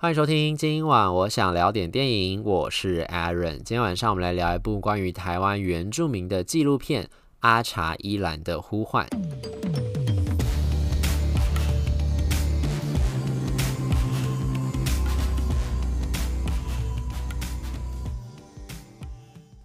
欢迎收听今晚我想聊点电影，我是 Aaron。今天晚上我们来聊一部关于台湾原住民的纪录片《阿查依兰的呼唤》。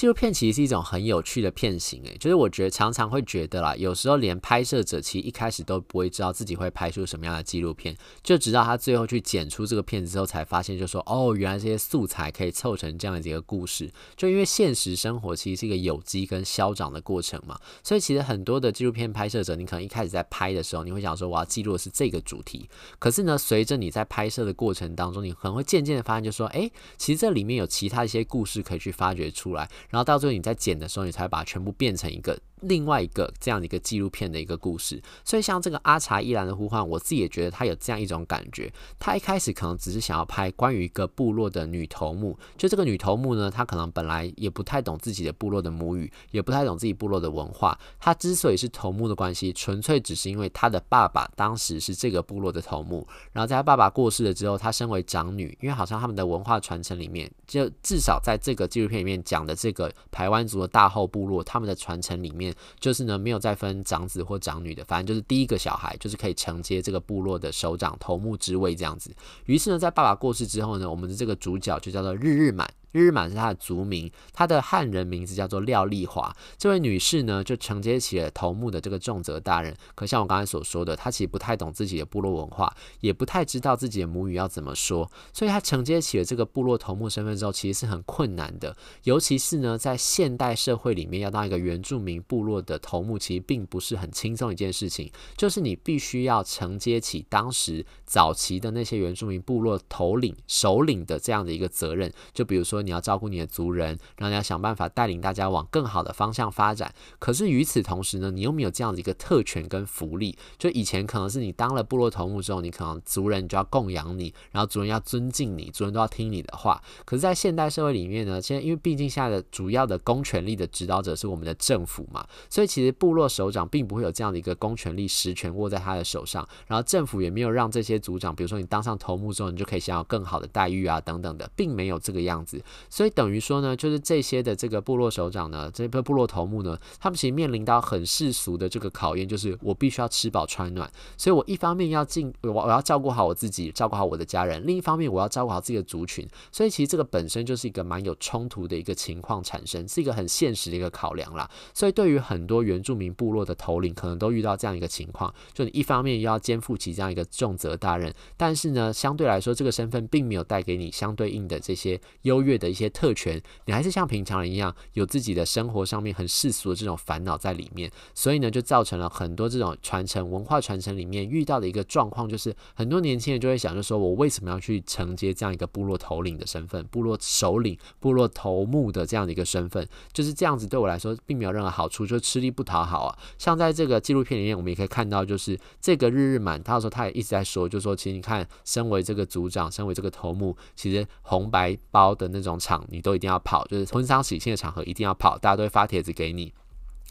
纪录片其实是一种很有趣的片型，诶，就是我觉得常常会觉得啦，有时候连拍摄者其实一开始都不会知道自己会拍出什么样的纪录片，就直到他最后去剪出这个片子之后，才发现就说哦，原来这些素材可以凑成这样的一个故事。就因为现实生活其实是一个有机跟消长的过程嘛，所以其实很多的纪录片拍摄者，你可能一开始在拍的时候，你会想说我要记录的是这个主题，可是呢，随着你在拍摄的过程当中，你可能会渐渐的发现，就说哎，其实这里面有其他一些故事可以去发掘出来。然后到最后你在剪的时候，你才把它全部变成一个。另外一个这样的一个纪录片的一个故事，所以像这个阿查伊兰的呼唤，我自己也觉得他有这样一种感觉。他一开始可能只是想要拍关于一个部落的女头目，就这个女头目呢，她可能本来也不太懂自己的部落的母语，也不太懂自己部落的文化。她之所以是头目的关系，纯粹只是因为她的爸爸当时是这个部落的头目。然后在她爸爸过世了之后，她身为长女，因为好像他们的文化传承里面，就至少在这个纪录片里面讲的这个排湾族的大后部落，他们的传承里面。就是呢，没有再分长子或长女的，反正就是第一个小孩就是可以承接这个部落的首长头目之位这样子。于是呢，在爸爸过世之后呢，我们的这个主角就叫做日日满。日满是他的族名，他的汉人名字叫做廖丽华。这位女士呢，就承接起了头目的这个重责大人。可像我刚才所说的，她其实不太懂自己的部落文化，也不太知道自己的母语要怎么说，所以她承接起了这个部落头目身份之后，其实是很困难的。尤其是呢，在现代社会里面，要当一个原住民部落的头目，其实并不是很轻松一件事情。就是你必须要承接起当时早期的那些原住民部落头领、首领的这样的一个责任。就比如说。你要照顾你的族人，然后你要想办法带领大家往更好的方向发展。可是与此同时呢，你又没有这样的一个特权跟福利。就以前可能是你当了部落头目之后，你可能族人就要供养你，然后族人要尊敬你，族人都要听你的话。可是，在现代社会里面呢，现在因为毕竟现在的主要的公权力的指导者是我们的政府嘛，所以其实部落首长并不会有这样的一个公权力实权握在他的手上。然后政府也没有让这些族长，比如说你当上头目之后，你就可以享有更好的待遇啊等等的，并没有这个样子。所以等于说呢，就是这些的这个部落首长呢，这个部落头目呢，他们其实面临到很世俗的这个考验，就是我必须要吃饱穿暖。所以我一方面要尽我我要照顾好我自己，照顾好我的家人；另一方面我要照顾好自己的族群。所以其实这个本身就是一个蛮有冲突的一个情况产生，是一个很现实的一个考量啦。所以对于很多原住民部落的头领，可能都遇到这样一个情况，就你一方面要肩负起这样一个重责大任，但是呢，相对来说这个身份并没有带给你相对应的这些优越的一些特。权，你还是像平常人一样有自己的生活上面很世俗的这种烦恼在里面，所以呢，就造成了很多这种传承文化传承里面遇到的一个状况，就是很多年轻人就会想，就说我为什么要去承接这样一个部落头领的身份，部落首领、部落头目的这样的一个身份，就是这样子对我来说并没有任何好处，就吃力不讨好啊。像在这个纪录片里面，我们也可以看到，就是这个日日满，他说他也一直在说，就说其实你看，身为这个组长，身为这个头目，其实红白包的那种场。你都一定要跑，就是婚丧喜庆的场合一定要跑，大家都会发帖子给你。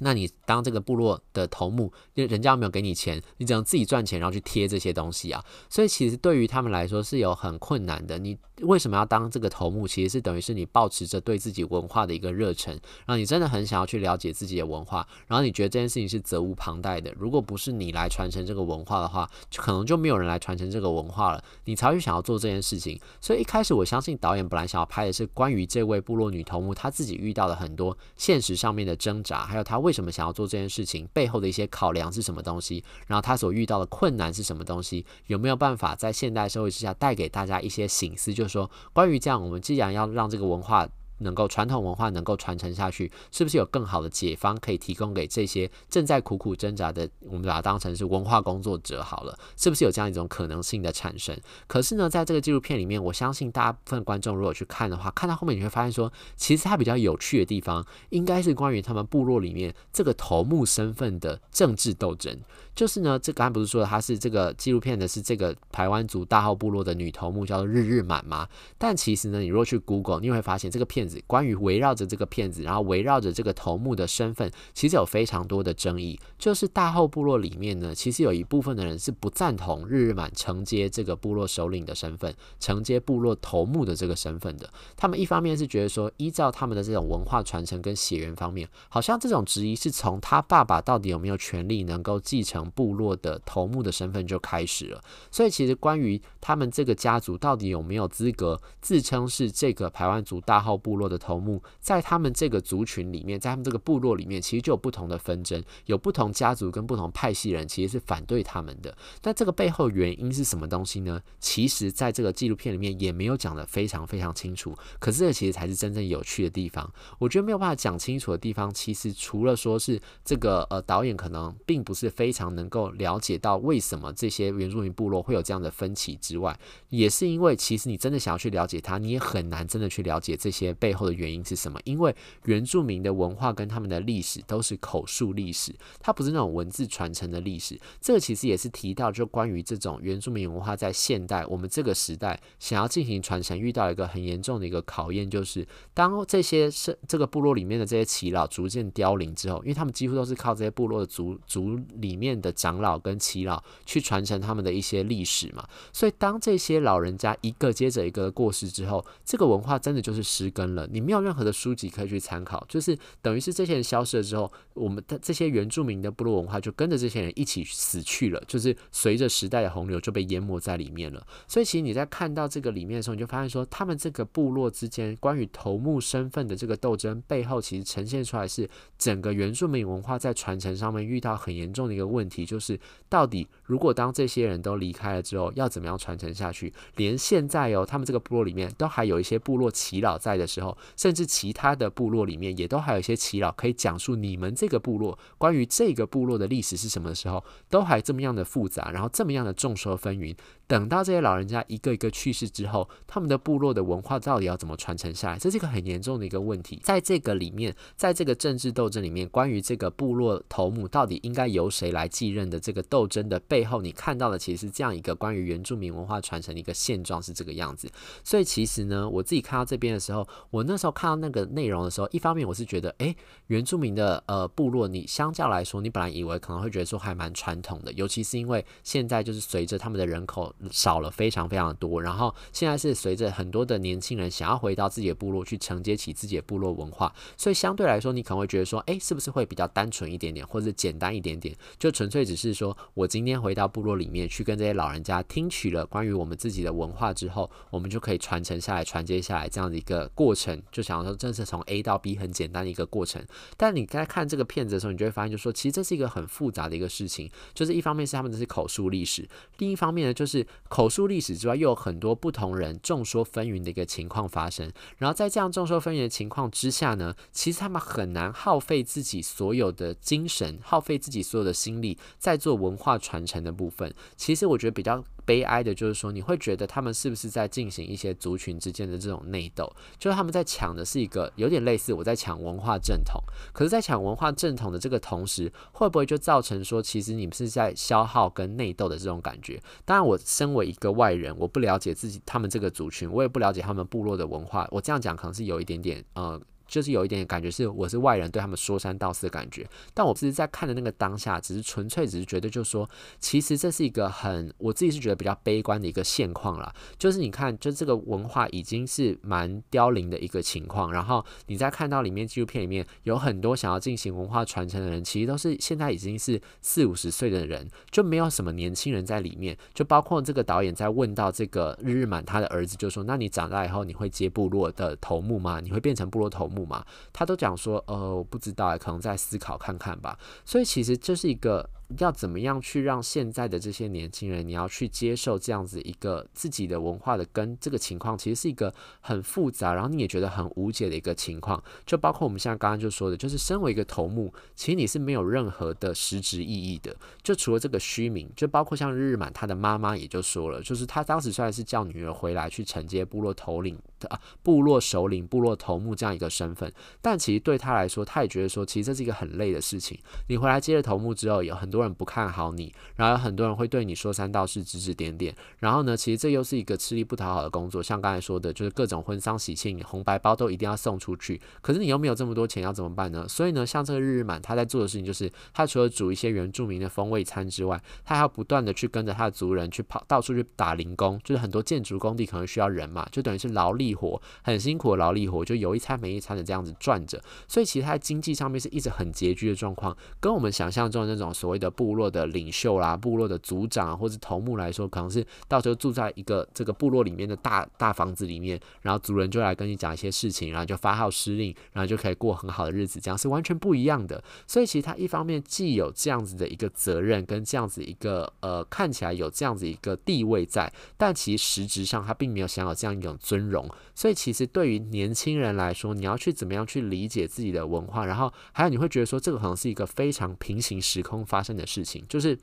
那你当这个部落的头目，因为人家没有给你钱，你只能自己赚钱，然后去贴这些东西啊。所以其实对于他们来说是有很困难的。你为什么要当这个头目？其实是等于是你抱持着对自己文化的一个热忱，然后你真的很想要去了解自己的文化，然后你觉得这件事情是责无旁贷的。如果不是你来传承这个文化的话，就可能就没有人来传承这个文化了。你才会想要做这件事情。所以一开始我相信导演本来想要拍的是关于这位部落女头目她自己遇到的很多现实上面的挣扎，还有她。为什么想要做这件事情？背后的一些考量是什么东西？然后她所遇到的困难是什么东西？有没有办法在现代社会之下带给大家一些醒思？就是说，关于这样，我们既然要让这个文化。能够传统文化能够传承下去，是不是有更好的解方可以提供给这些正在苦苦挣扎的？我们把它当成是文化工作者好了，是不是有这样一种可能性的产生？可是呢，在这个纪录片里面，我相信大部分观众如果去看的话，看到后面你会发现说，其实它比较有趣的地方，应该是关于他们部落里面这个头目身份的政治斗争。就是呢，这刚才不是说，他是这个纪录片的是这个排湾族大号部落的女头目叫做日日满吗？但其实呢，你如果去 Google，你会发现这个片子关于围绕着这个片子，然后围绕着这个头目的身份，其实有非常多的争议。就是大号部落里面呢，其实有一部分的人是不赞同日日满承接这个部落首领的身份，承接部落头目的这个身份的。他们一方面是觉得说，依照他们的这种文化传承跟血缘方面，好像这种质疑是从他爸爸到底有没有权利能够继承部落的头目的身份就开始了。所以其实关于他们这个家族到底有没有资格自称是这个排湾族大号部落的头目，在他们这个族群里面，在他们这个部落里面，其实就有不同的纷争，有不同家族跟不同派系人其实是反对他们的。那这个背后原因是什么东西呢？其实在这个纪录片里面也没有讲得非常非常清楚。可是这其实才是真正有趣的地方。我觉得没有办法讲清楚的地方，其实除了说是这个呃导演可能并不是非常能够了解到为什么这些原住民部落会有这样的分歧之外，也是因为其实你真的想要去了解它，你也很难真的去了解这些背后的原因是什么。因为原住民的文化跟他们的历史都是口述历史，它不是那种文字传承的历史。这个其实也是提到，就关于这种原住民文化在现代我们这个时代想要进行传承，遇到一个很严重的一个考验，就是当这些是这个部落里面的这些耆老逐渐凋零之后，因为他们几乎都是靠这些部落的族族里面的长老跟耆老去传承他们的一些历史嘛，所以当这些老人家一个接着一个的过世之后，这个文化真的就是失根了。你没有任何的书籍可以去参考，就是等于是这些人消失了之后，我们的这些原住民的部落文化就跟着这些人一起死去了，就是随着时代的洪流就被淹没在里面了。所以其实你在看到这个里面的时候，你就发现说，他们这个部落之间关于头目身份的这个斗争背后，其实呈现出来是整个原住民文化在传承上面遇到很严重的一个问题题，就是到底如果当这些人都离开了之后，要怎么样传承下去？连现在哦，他们这个部落里面都还有一些部落耆老在的时候，甚至其他的部落里面也都还有一些耆老可以讲述你们这个部落关于这个部落的历史是什么的时候，都还这么样的复杂，然后这么样的众说纷纭。等到这些老人家一个一个去世之后，他们的部落的文化到底要怎么传承下来？这是一个很严重的一个问题。在这个里面，在这个政治斗争里面，关于这个部落头目到底应该由谁来继任的这个斗争的背后，你看到的其实是这样一个关于原住民文化传承的一个现状是这个样子。所以其实呢，我自己看到这边的时候，我那时候看到那个内容的时候，一方面我是觉得，诶，原住民的呃部落，你相较来说，你本来以为可能会觉得说还蛮传统的，尤其是因为现在就是随着他们的人口。少了非常非常多，然后现在是随着很多的年轻人想要回到自己的部落去承接起自己的部落文化，所以相对来说，你可能会觉得说，诶，是不是会比较单纯一点点，或者简单一点点？就纯粹只是说我今天回到部落里面去跟这些老人家听取了关于我们自己的文化之后，我们就可以传承下来、传接下来这样的一个过程。就想要说，这是从 A 到 B 很简单的一个过程。但你在看这个片子的时候，你就会发现，就说其实这是一个很复杂的一个事情。就是一方面是他们这是口述历史，另一方面呢，就是口。述历史之外，又有很多不同人众说纷纭的一个情况发生。然后在这样众说纷纭的情况之下呢，其实他们很难耗费自己所有的精神，耗费自己所有的心力，在做文化传承的部分。其实我觉得比较。悲哀的就是说，你会觉得他们是不是在进行一些族群之间的这种内斗？就是他们在抢的是一个有点类似我在抢文化正统，可是，在抢文化正统的这个同时，会不会就造成说，其实你们是在消耗跟内斗的这种感觉？当然，我身为一个外人，我不了解自己他们这个族群，我也不了解他们部落的文化，我这样讲可能是有一点点呃。就是有一点感觉是我是外人对他们说三道四的感觉，但我只是在看的那个当下，只是纯粹只是觉得就是说，其实这是一个很我自己是觉得比较悲观的一个现况啦。就是你看，就这个文化已经是蛮凋零的一个情况，然后你在看到里面纪录片里面有很多想要进行文化传承的人，其实都是现在已经是四五十岁的人，就没有什么年轻人在里面。就包括这个导演在问到这个日日满他的儿子，就说：“那你长大以后你会接部落的头目吗？你会变成部落头？”目嘛，他都讲说，呃，我不知道，可能在思考看看吧。所以其实这是一个。要怎么样去让现在的这些年轻人，你要去接受这样子一个自己的文化的根，这个情况其实是一个很复杂，然后你也觉得很无解的一个情况。就包括我们现在刚刚就说的，就是身为一个头目，其实你是没有任何的实质意义的，就除了这个虚名。就包括像日满他的妈妈也就说了，就是他当时虽然是叫女儿回来去承接部落头领的啊，部落首领、部落头目这样一个身份，但其实对他来说，他也觉得说，其实这是一个很累的事情。你回来接了头目之后，有很多人不看好你，然后有很多人会对你说三道四、指指点点。然后呢，其实这又是一个吃力不讨好的工作。像刚才说的，就是各种婚丧喜庆、红白包都一定要送出去。可是你又没有这么多钱，要怎么办呢？所以呢，像这个日日满，他在做的事情就是，他除了煮一些原住民的风味餐之外，他还要不断的去跟着他的族人去跑，到处去打零工，就是很多建筑工地可能需要人嘛，就等于是劳力活，很辛苦的劳力活，就有一餐没一餐的这样子赚着。所以其实他在经济上面是一直很拮据的状况，跟我们想象中的那种所谓的的部落的领袖啦、部落的族长，或者头目来说，可能是到时候住在一个这个部落里面的大大房子里面，然后族人就来跟你讲一些事情，然后就发号施令，然后就可以过很好的日子，这样是完全不一样的。所以其实他一方面既有这样子的一个责任，跟这样子一个呃看起来有这样子一个地位在，但其实实质上他并没有享有这样一种尊荣。所以其实对于年轻人来说，你要去怎么样去理解自己的文化，然后还有你会觉得说这个好像是一个非常平行时空发生的事情，就是。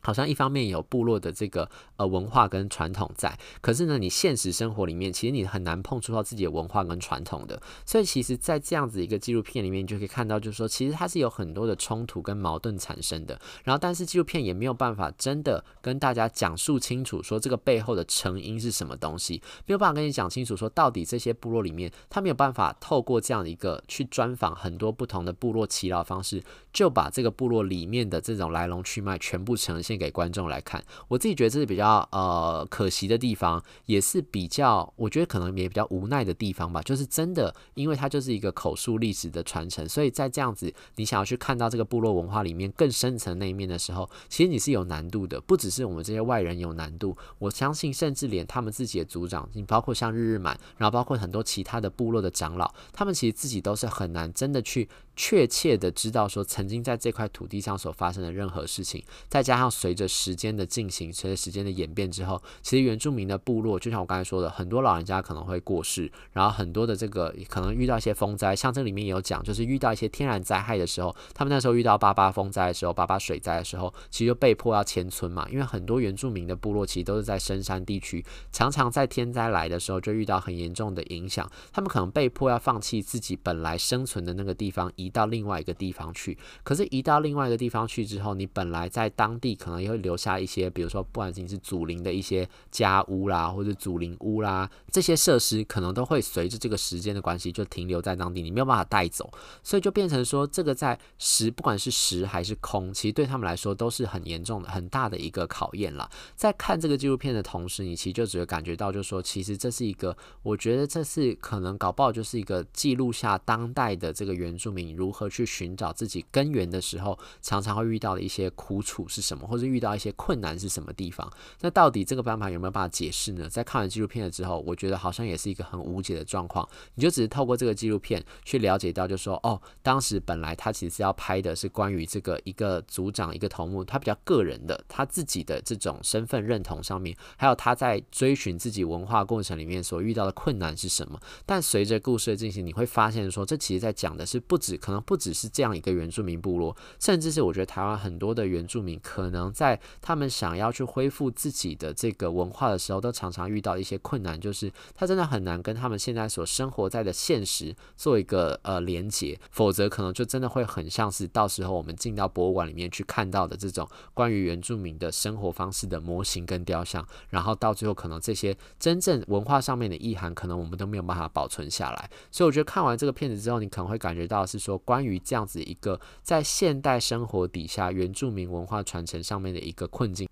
好像一方面有部落的这个呃文化跟传统在，可是呢，你现实生活里面其实你很难碰触到自己的文化跟传统的，所以其实，在这样子一个纪录片里面，你就可以看到，就是说，其实它是有很多的冲突跟矛盾产生的。然后，但是纪录片也没有办法真的跟大家讲述清楚，说这个背后的成因是什么东西，没有办法跟你讲清楚，说到底这些部落里面，他没有办法透过这样的一个去专访很多不同的部落祈祷方式，就把这个部落里面的这种来龙去脉全部呈现。给观众来看，我自己觉得这是比较呃可惜的地方，也是比较我觉得可能也比较无奈的地方吧。就是真的，因为它就是一个口述历史的传承，所以在这样子你想要去看到这个部落文化里面更深层那一面的时候，其实你是有难度的。不只是我们这些外人有难度，我相信甚至连他们自己的族长，你包括像日日满，然后包括很多其他的部落的长老，他们其实自己都是很难真的去确切的知道说曾经在这块土地上所发生的任何事情，再加上。随着时间的进行，随着时间的演变之后，其实原住民的部落，就像我刚才说的，很多老人家可能会过世，然后很多的这个可能遇到一些风灾，像这里面也有讲，就是遇到一些天然灾害的时候，他们那时候遇到八八风灾的时候，八八水灾的时候，其实就被迫要迁村嘛，因为很多原住民的部落其实都是在深山地区，常常在天灾来的时候就遇到很严重的影响，他们可能被迫要放弃自己本来生存的那个地方，移到另外一个地方去。可是移到另外一个地方去之后，你本来在当地可能也会留下一些，比如说不管仅仅是祖灵的一些家屋啦，或者祖灵屋啦，这些设施可能都会随着这个时间的关系就停留在当地，你没有办法带走，所以就变成说，这个在实不管是实还是空，其实对他们来说都是很严重的、很大的一个考验了。在看这个纪录片的同时，你其实就只会感觉到，就是说，其实这是一个，我觉得这是可能搞不好就是一个记录下当代的这个原住民如何去寻找自己根源的时候，常常会遇到的一些苦楚是什么，或者遇到一些。困难是什么地方？那到底这个办法有没有办法解释呢？在看完纪录片了之后，我觉得好像也是一个很无解的状况。你就只是透过这个纪录片去了解到，就说哦，当时本来他其实要拍的是关于这个一个组长、一个头目，他比较个人的，他自己的这种身份认同上面，还有他在追寻自己文化过程里面所遇到的困难是什么。但随着故事的进行，你会发现说，这其实在讲的是不止，可能不只是这样一个原住民部落，甚至是我觉得台湾很多的原住民可能在。他们想要去恢复自己的这个文化的时候，都常常遇到一些困难，就是他真的很难跟他们现在所生活在的现实做一个呃连接，否则可能就真的会很像是到时候我们进到博物馆里面去看到的这种关于原住民的生活方式的模型跟雕像，然后到最后可能这些真正文化上面的意涵，可能我们都没有办法保存下来。所以我觉得看完这个片子之后，你可能会感觉到是说，关于这样子一个在现代生活底下原住民文化传承上面的一个。困境。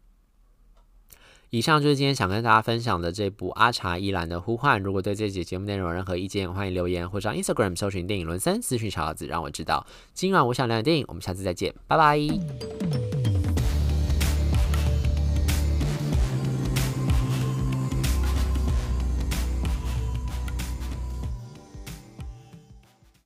以上就是今天想跟大家分享的这部《阿查依兰的呼唤》。如果对这集节目内容有任何意见，欢迎留言或上 Instagram 搜寻电影轮森，私讯小盒子让我知道。今晚我想聊的电影，我们下次再见，拜拜。